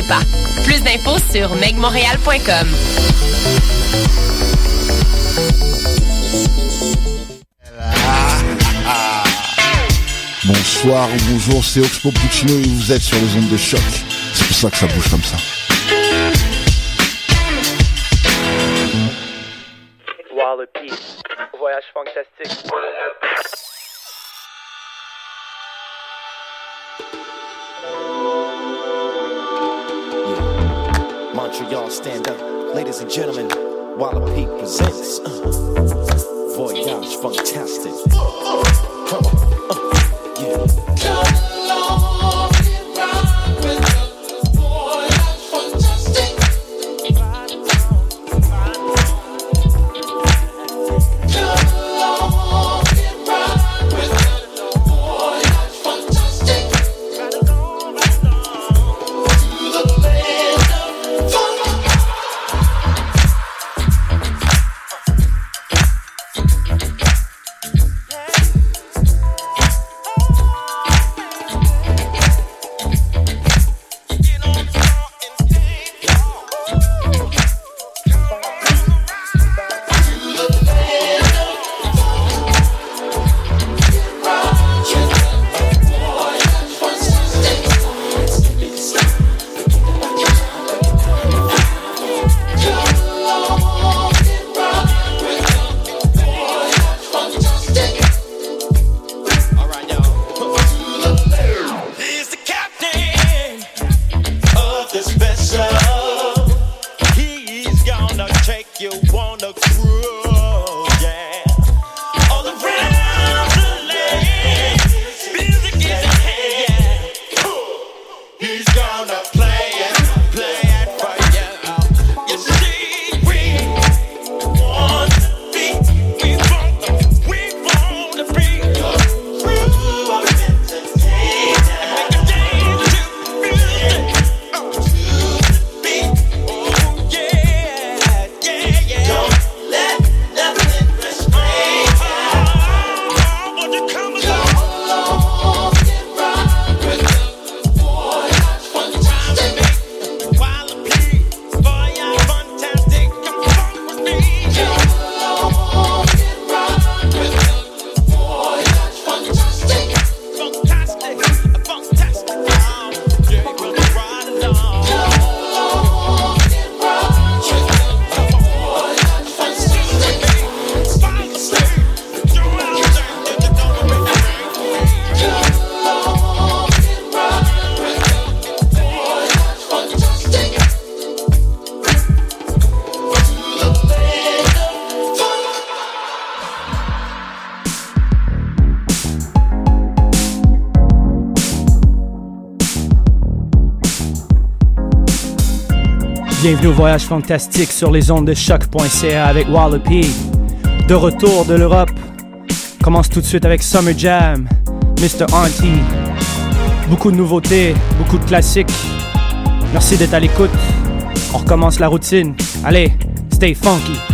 manquez pas. Plus d'infos sur megmontréal.com. Bonsoir ou bonjour, c'est Oxpo Puccino et vous êtes sur les ondes de choc. C'est pour ça que ça bouge comme ça. Wallopy. Voyage fantastique. Montreal, stand up. Ladies and gentlemen, Wallopy presents uh, Voyage Fantastic. Come on. Bienvenue voyage fantastique sur les ondes de choc.ca avec Wallopy. De retour de l'Europe. Commence tout de suite avec Summer Jam, Mr. Auntie. Beaucoup de nouveautés, beaucoup de classiques. Merci d'être à l'écoute. On recommence la routine. Allez, stay funky.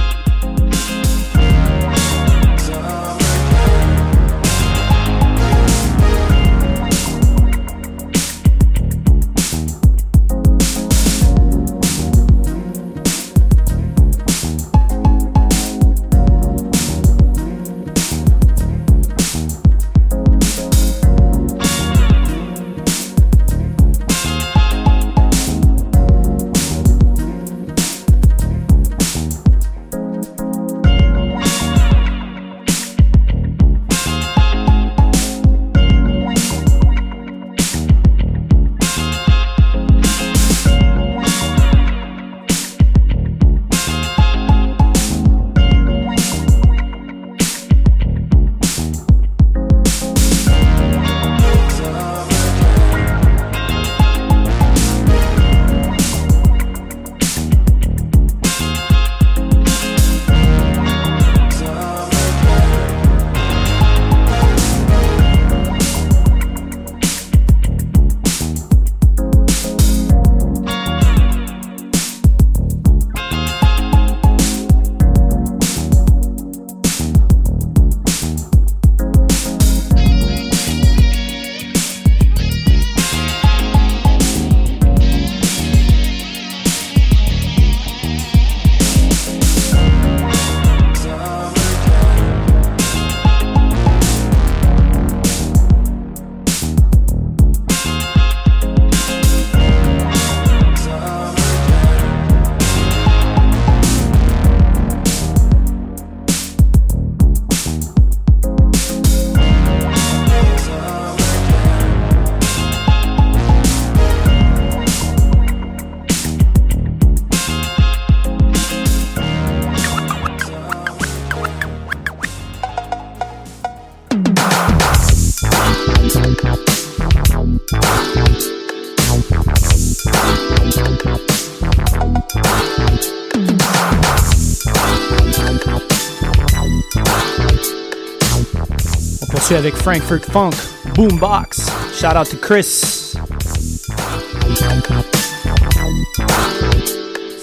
Poursuit avec Frankfurt Funk, Boombox. Shout out to Chris.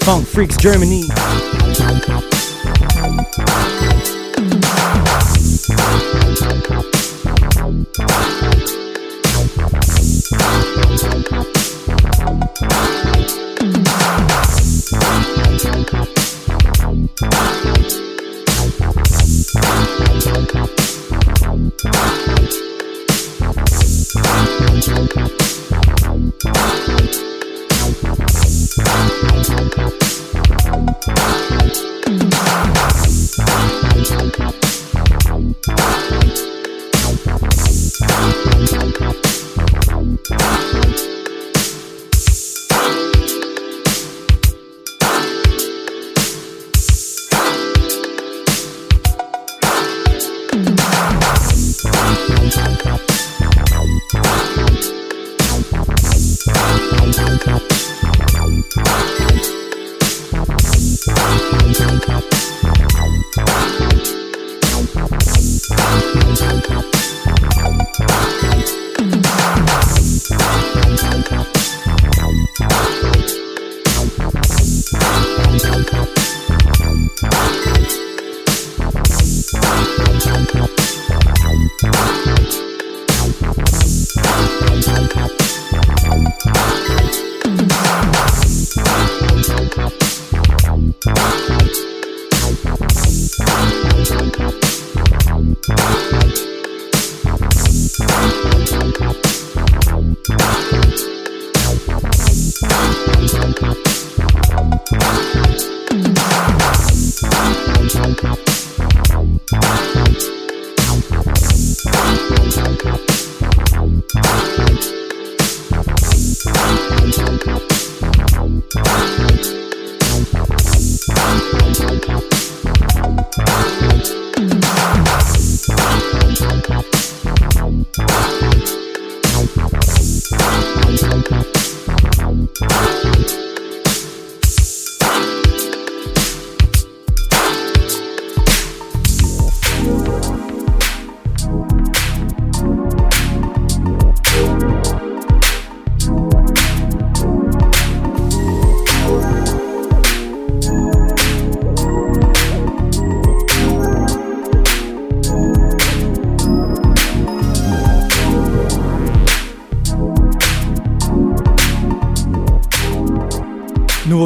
Funk Freaks Germany.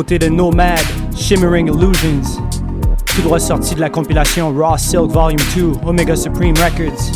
De Nomad, Shimmering Illusions. Tout droit sorti de la compilation Raw Silk Volume 2, Omega Supreme Records.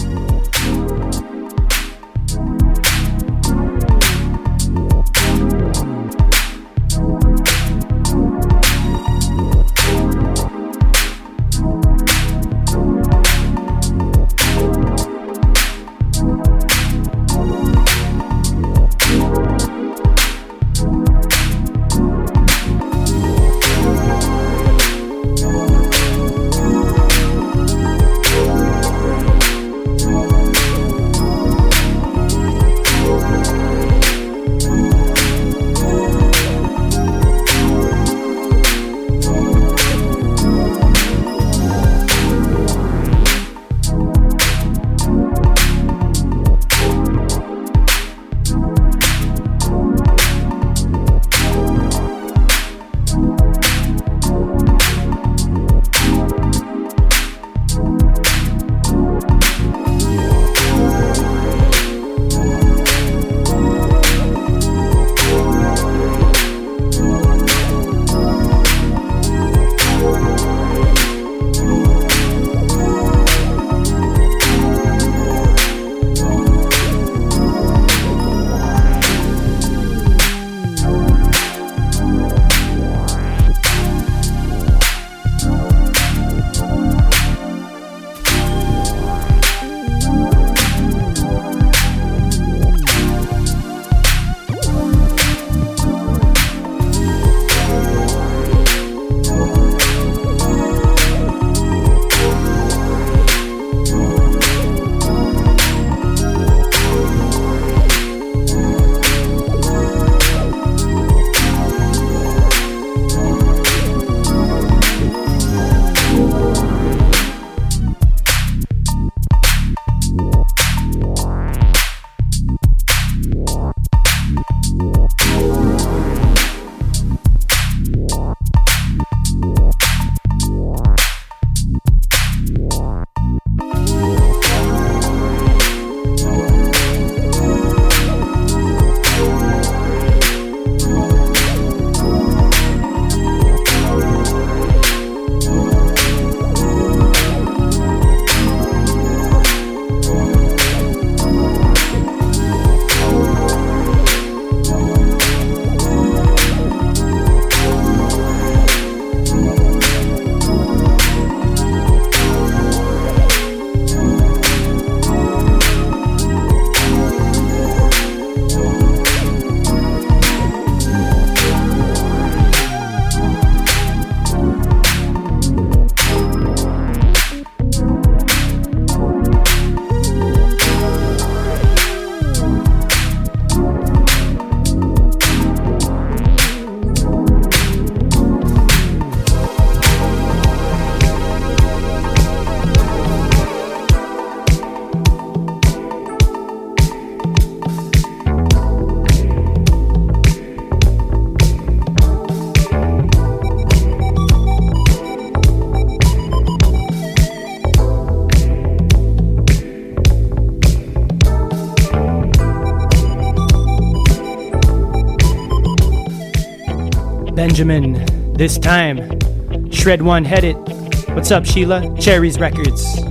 Benjamin. This time, Shred One headed. What's up, Sheila? Cherries Records.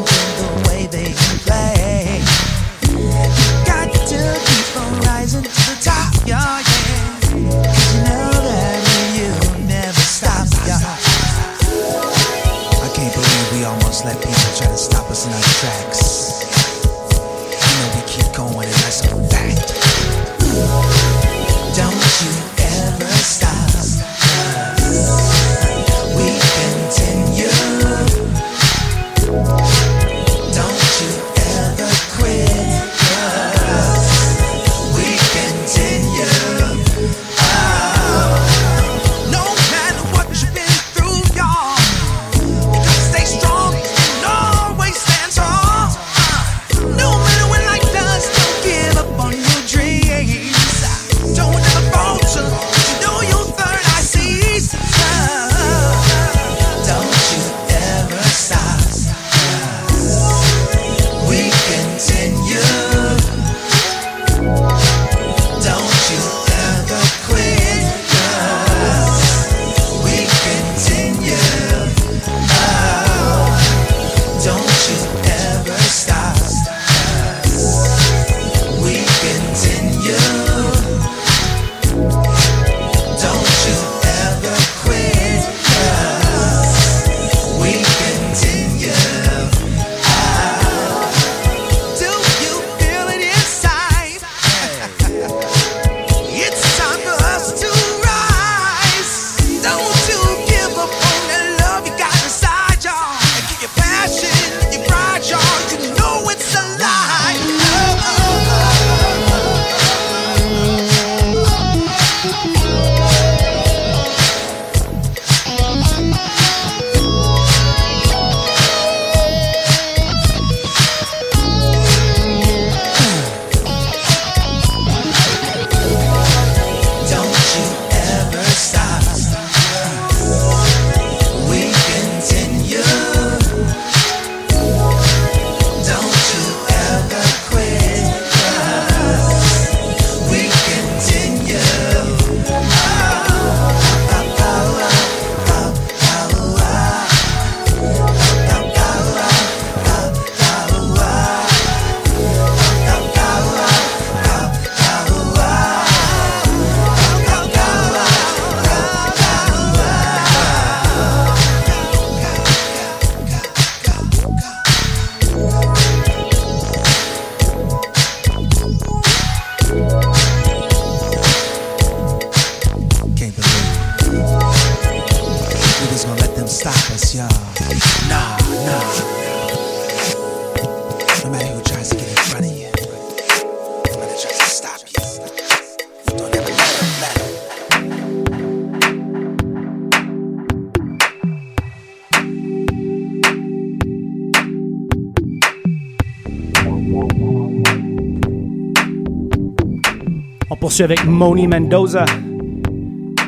Civic, Moni Mendoza,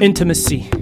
Intimacy.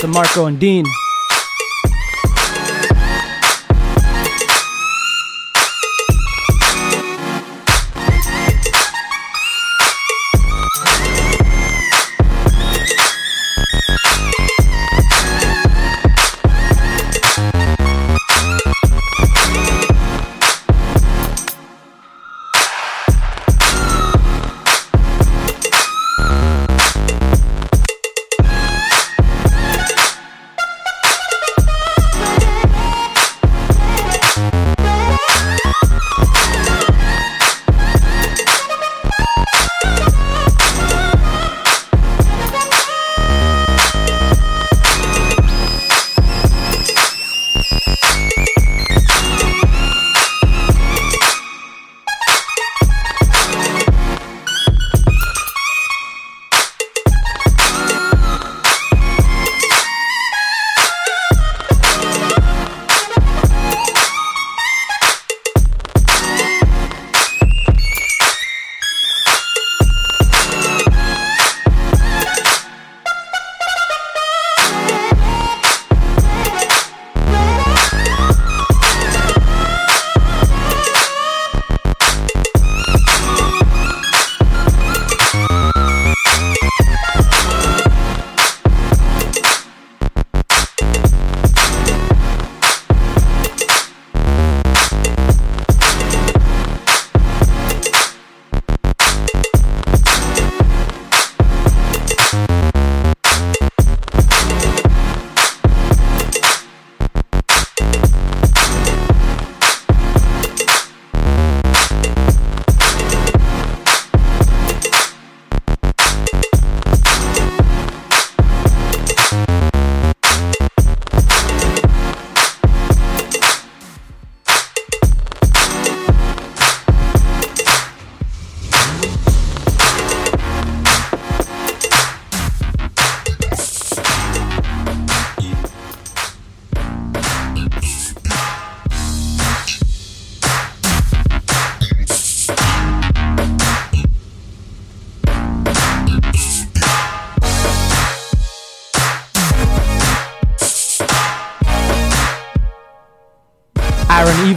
Out to Marco and Dean.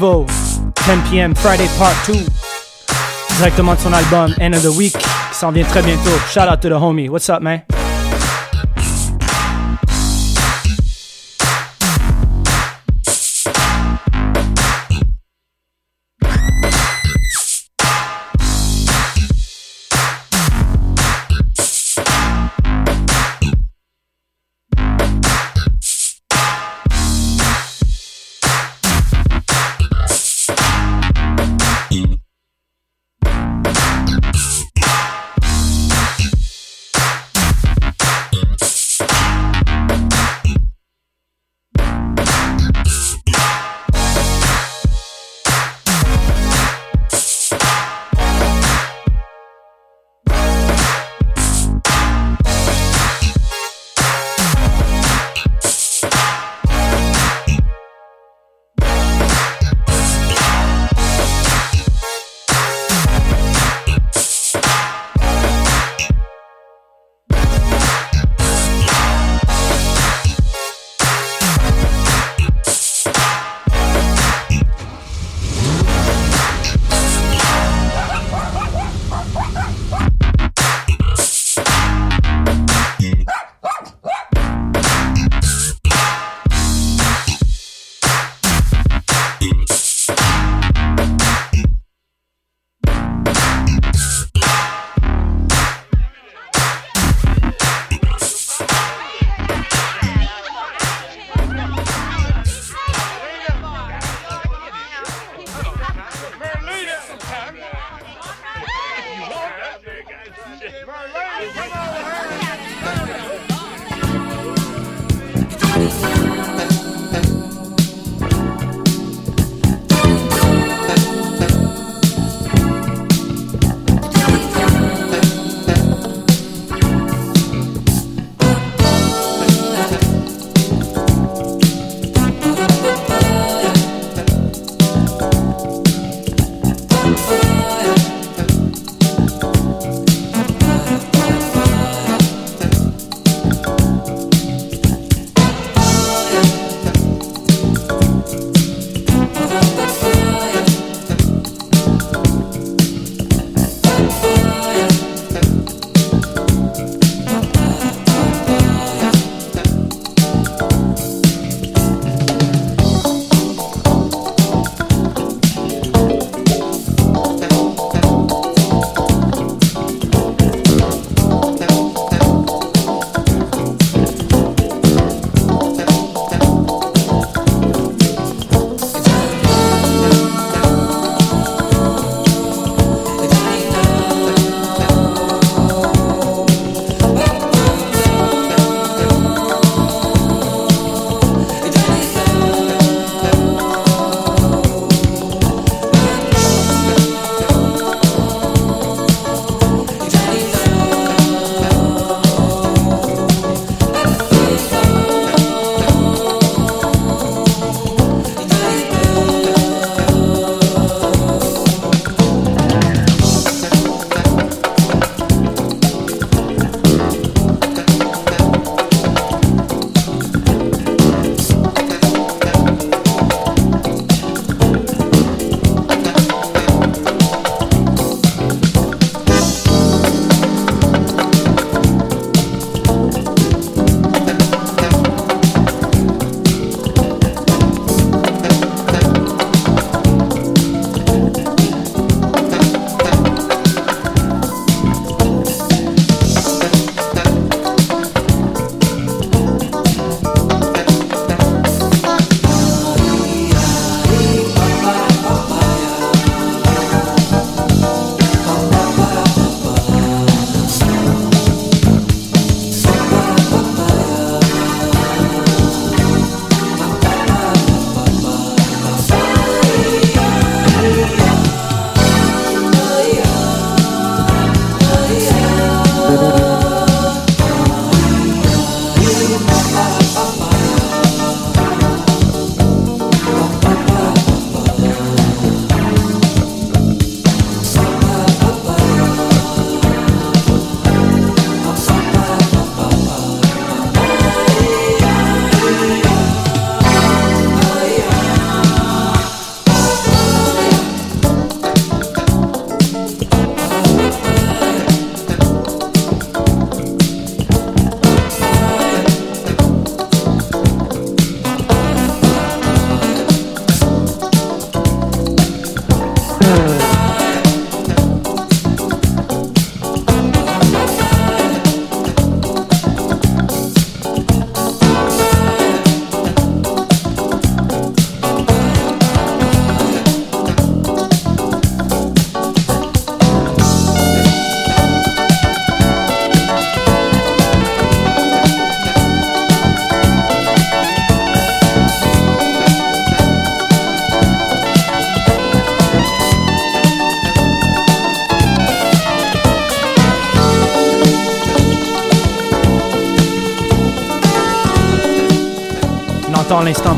Evo, 10 p.m. Friday Part 2. Directement de son album End of the Week, qui s'en vient très bientôt. Shout out to the homie. What's up, man?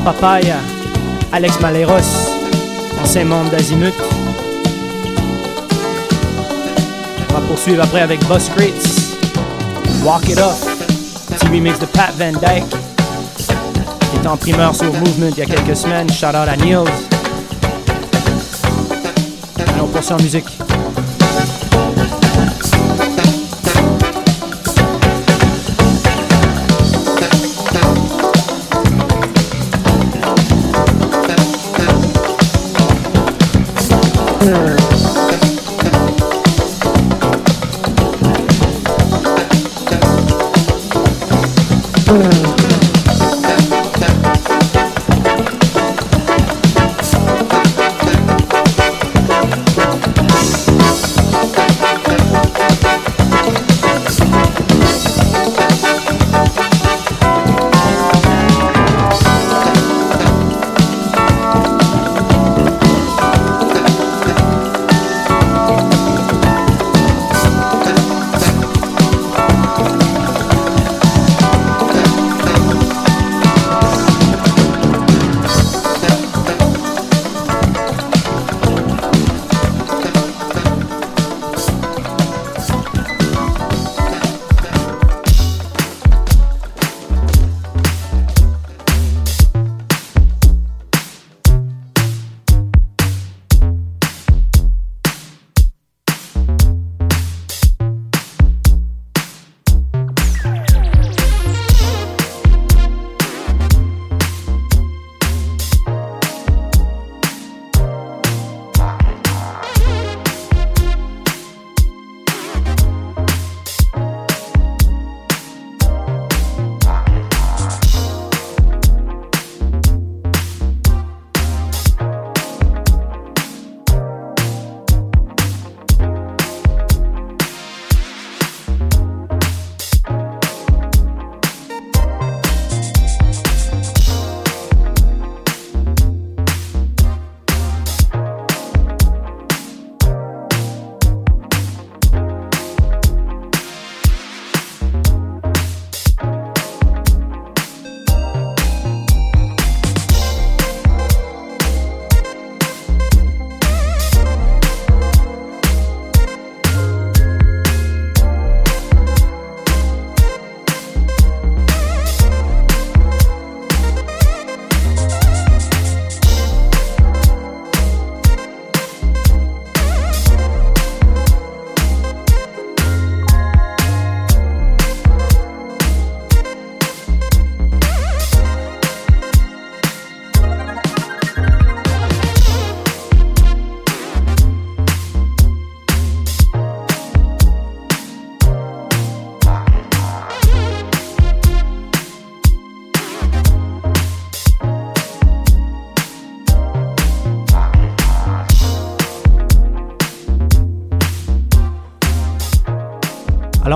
Papaya, Alex Maleros, ancien membre d'Azimut. On va poursuivre après avec Bus Crates, Walk It Up, petit remix de Pat Van Dyke, qui est en primeur sur Movement il y a quelques semaines. Shout out à Niels. On poursuit en musique.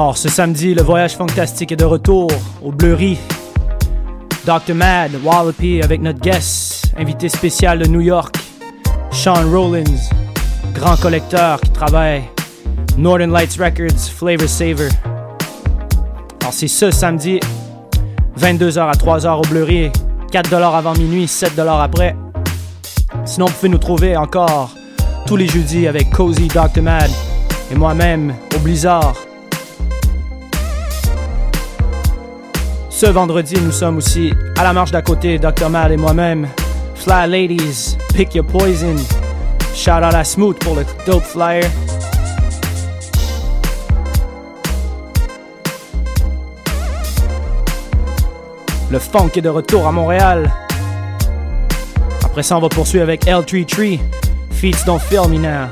Alors, ce samedi, le voyage fantastique est de retour au Bleury. Dr. Mad, Wallopy avec notre guest, invité spécial de New York, Sean Rollins, grand collecteur qui travaille Northern Lights Records, Flavor Saver. Alors, c'est ce samedi, 22h à 3h au Bleury, 4$ avant minuit, 7$ après. Sinon, vous pouvez nous trouver encore tous les jeudis avec Cozy Dr. Mad et moi-même au Blizzard. Ce vendredi, nous sommes aussi à la marche d'à côté, Dr. Mad et moi-même. Fly Ladies, Pick Your Poison. Shout out à Smooth pour le dope flyer. Le funk est de retour à Montréal. Après ça, on va poursuivre avec L3 Tree. Feats Don't Feel Me Now.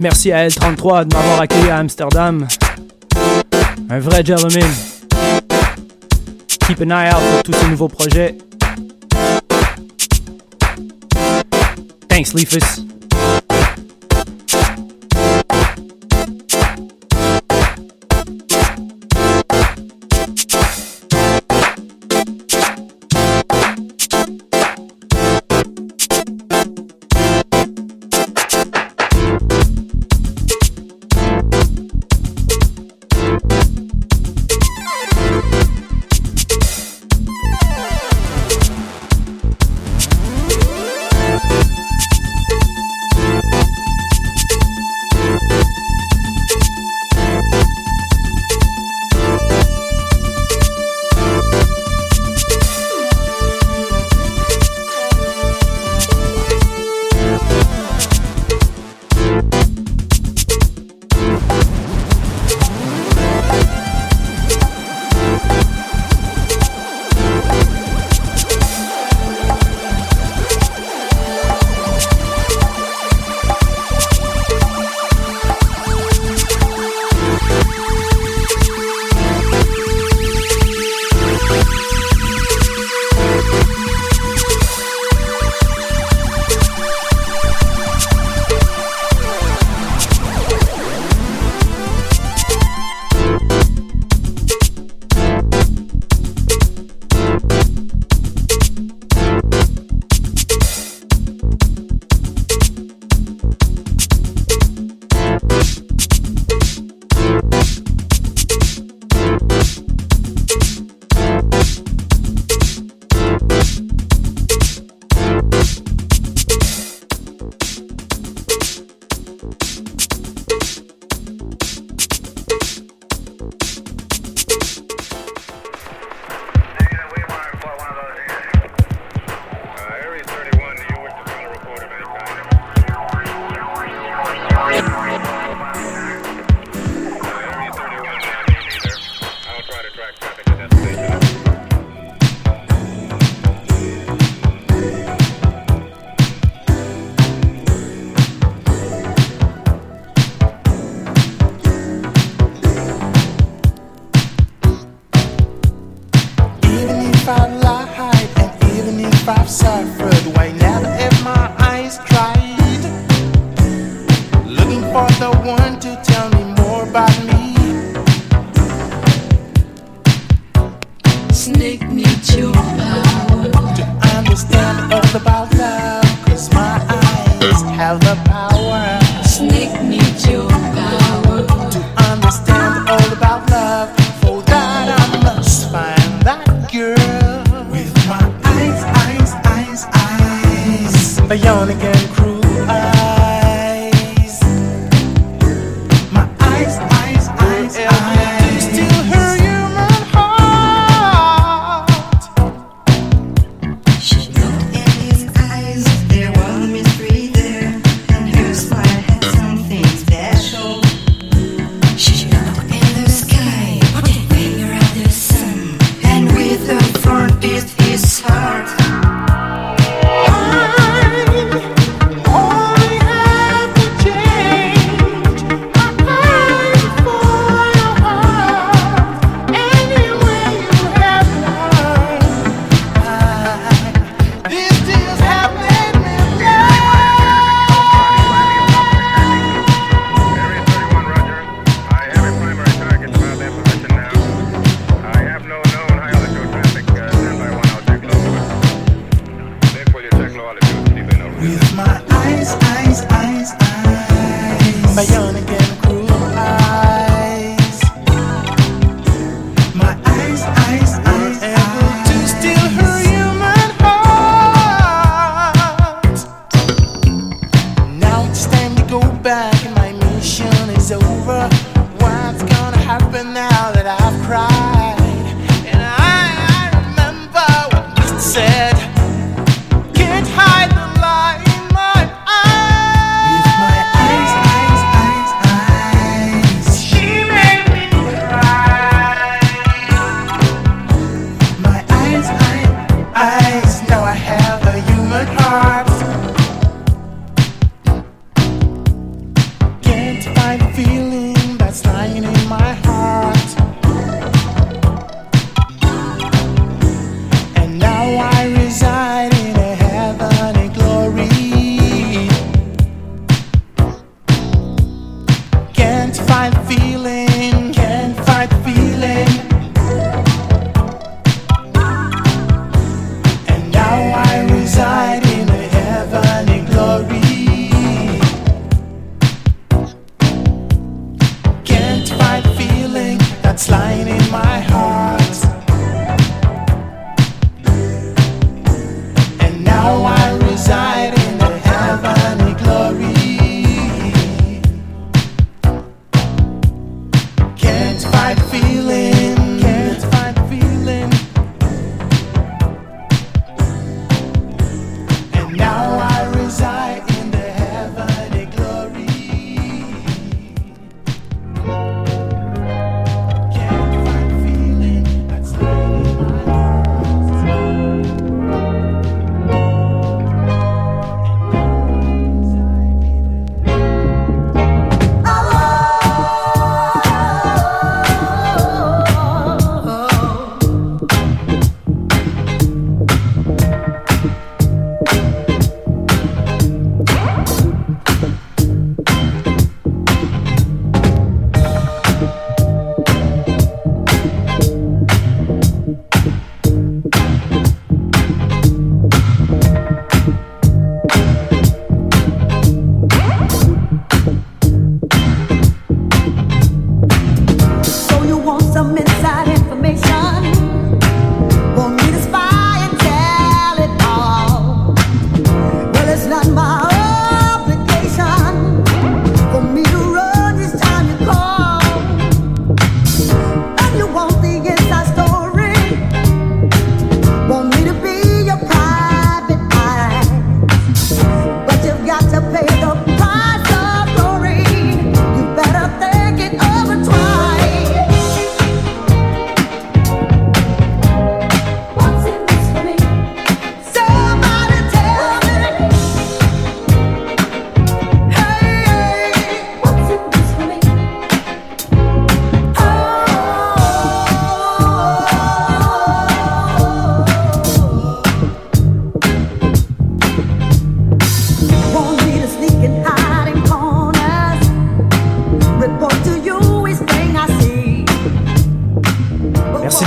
Merci à L33 de m'avoir accueilli à Amsterdam. Un vrai gentleman. Keep an eye out pour tous ces nouveaux projets. Thanks, Leafus.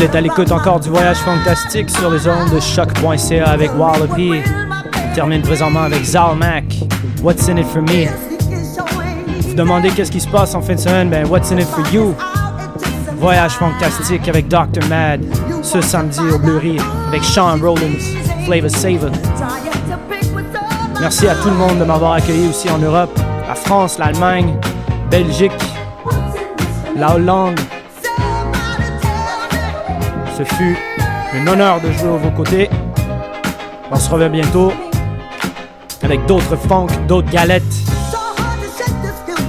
Vous êtes à l'écoute encore du voyage fantastique sur les ondes de choc.ca avec Wallopy. On termine présentement avec Zalmac. What's in it for me? Vous demandez qu'est-ce qui se passe en fin de semaine? Ben, what's in it for you? Voyage fantastique avec Dr. Mad ce samedi au Bleury avec Sean Rollins, Flavor Saver. Merci à tout le monde de m'avoir accueilli aussi en Europe, la France, l'Allemagne, Belgique, la Hollande. Ce fut un honneur de jouer à vos côtés. On se revoit bientôt avec d'autres funk, d'autres galettes.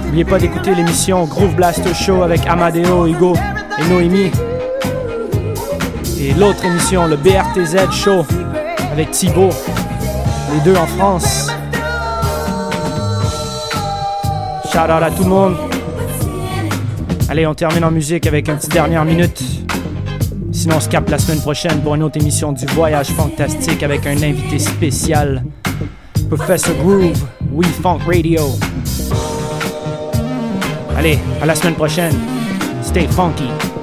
N'oubliez pas d'écouter l'émission Groove Blaster Show avec Amadeo, Hugo et Noémie. Et l'autre émission, le BRTZ Show avec Thibaut. Les deux en France. Shout out à tout le monde. Allez, on termine en musique avec une petite dernière minute. Sinon, on se capte la semaine prochaine pour une autre émission du Voyage Fantastique avec un invité spécial. Professor Groove, We Funk Radio. Allez, à la semaine prochaine. Stay funky.